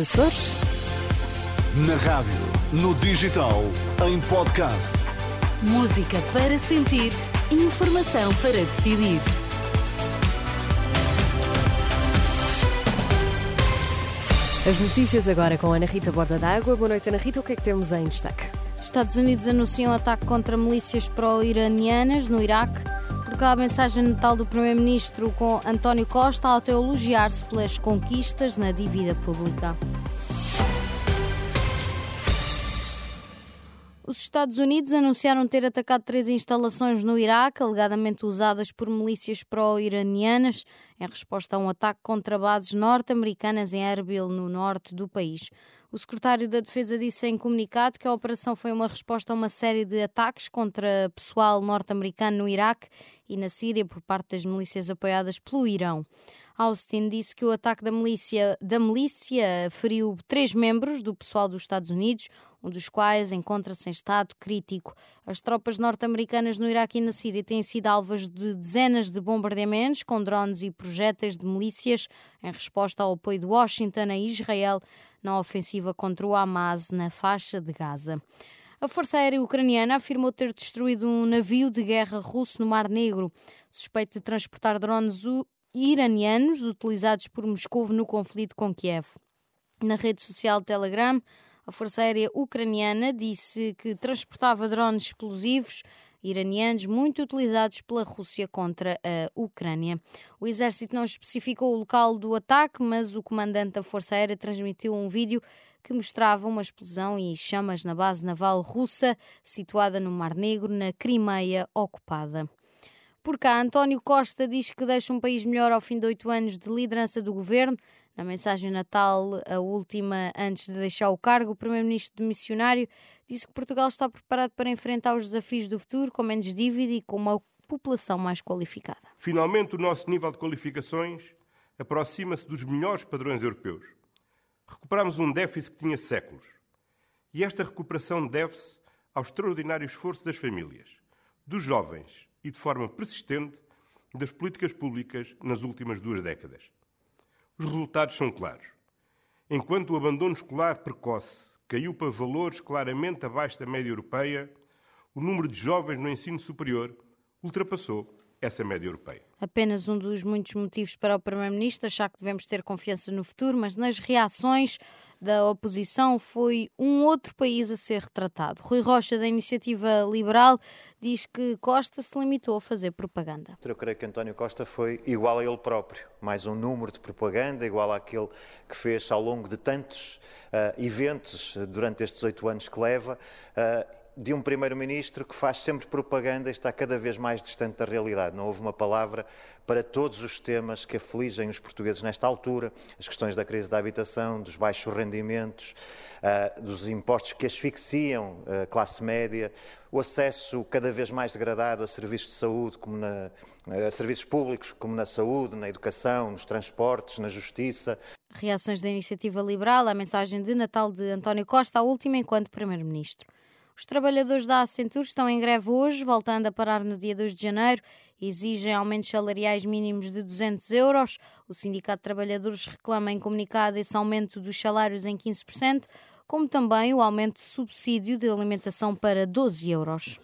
Açores? Na rádio, no digital, em podcast. Música para sentir, informação para decidir. As notícias agora com Ana Rita Borda d'Água. Boa noite, Ana Rita. O que é que temos em destaque? Estados Unidos anunciam ataque contra milícias pró-iranianas no Iraque. A mensagem natal do Primeiro-Ministro com António Costa ao elogiar-se pelas conquistas na dívida pública. Os Estados Unidos anunciaram ter atacado três instalações no Iraque, alegadamente usadas por milícias pró-iranianas, em resposta a um ataque contra bases norte-americanas em Erbil, no norte do país. O secretário da Defesa disse em comunicado que a operação foi uma resposta a uma série de ataques contra pessoal norte-americano no Iraque e na Síria por parte das milícias apoiadas pelo Irão. Austin disse que o ataque da milícia, da milícia feriu três membros do pessoal dos Estados Unidos, um dos quais encontra-se em estado crítico. As tropas norte-americanas no Iraque e na Síria têm sido alvas de dezenas de bombardeamentos com drones e projéteis de milícias em resposta ao apoio de Washington a Israel na ofensiva contra o Hamas na faixa de Gaza. A Força Aérea Ucraniana afirmou ter destruído um navio de guerra russo no Mar Negro, suspeito de transportar drones iranianos utilizados por Moscou no conflito com Kiev. Na rede social Telegram, a Força Aérea Ucraniana disse que transportava drones explosivos iranianos muito utilizados pela Rússia contra a Ucrânia. O exército não especificou o local do ataque, mas o comandante da Força Aérea transmitiu um vídeo que mostrava uma explosão e chamas na base naval russa situada no Mar Negro, na Crimeia ocupada. Por cá, António Costa diz que deixa um país melhor ao fim de oito anos de liderança do governo. Na mensagem natal, a última antes de deixar o cargo, o primeiro-ministro missionário disse que Portugal está preparado para enfrentar os desafios do futuro com menos dívida e com uma população mais qualificada. Finalmente, o nosso nível de qualificações aproxima-se dos melhores padrões europeus. Recuperamos um déficit que tinha séculos. E esta recuperação deve-se ao extraordinário esforço das famílias, dos jovens e de forma persistente das políticas públicas nas últimas duas décadas. Os resultados são claros. Enquanto o abandono escolar precoce caiu para valores claramente abaixo da média europeia, o número de jovens no ensino superior ultrapassou essa média europeia. Apenas um dos muitos motivos para o Primeiro-Ministro achar que devemos ter confiança no futuro, mas nas reações da oposição foi um outro país a ser retratado. Rui Rocha, da Iniciativa Liberal, diz que Costa se limitou a fazer propaganda. Eu creio que António Costa foi igual a ele próprio, mais um número de propaganda, igual àquele que fez ao longo de tantos uh, eventos durante estes oito anos que leva. Uh, de um primeiro-ministro que faz sempre propaganda e está cada vez mais distante da realidade. Não houve uma palavra para todos os temas que afligem os portugueses nesta altura, as questões da crise da habitação, dos baixos rendimentos, uh, dos impostos que asfixiam a classe média, o acesso cada vez mais degradado a serviços de saúde, como na, a serviços públicos, como na saúde, na educação, nos transportes, na justiça. Reações da Iniciativa Liberal à mensagem de Natal de António Costa, a última enquanto Primeiro-Ministro. Os trabalhadores da Accenture estão em greve hoje, voltando a parar no dia 2 de janeiro. Exigem aumentos salariais mínimos de 200 euros. O Sindicato de Trabalhadores reclama em comunicado esse aumento dos salários em 15%, como também o aumento de subsídio de alimentação para 12 euros.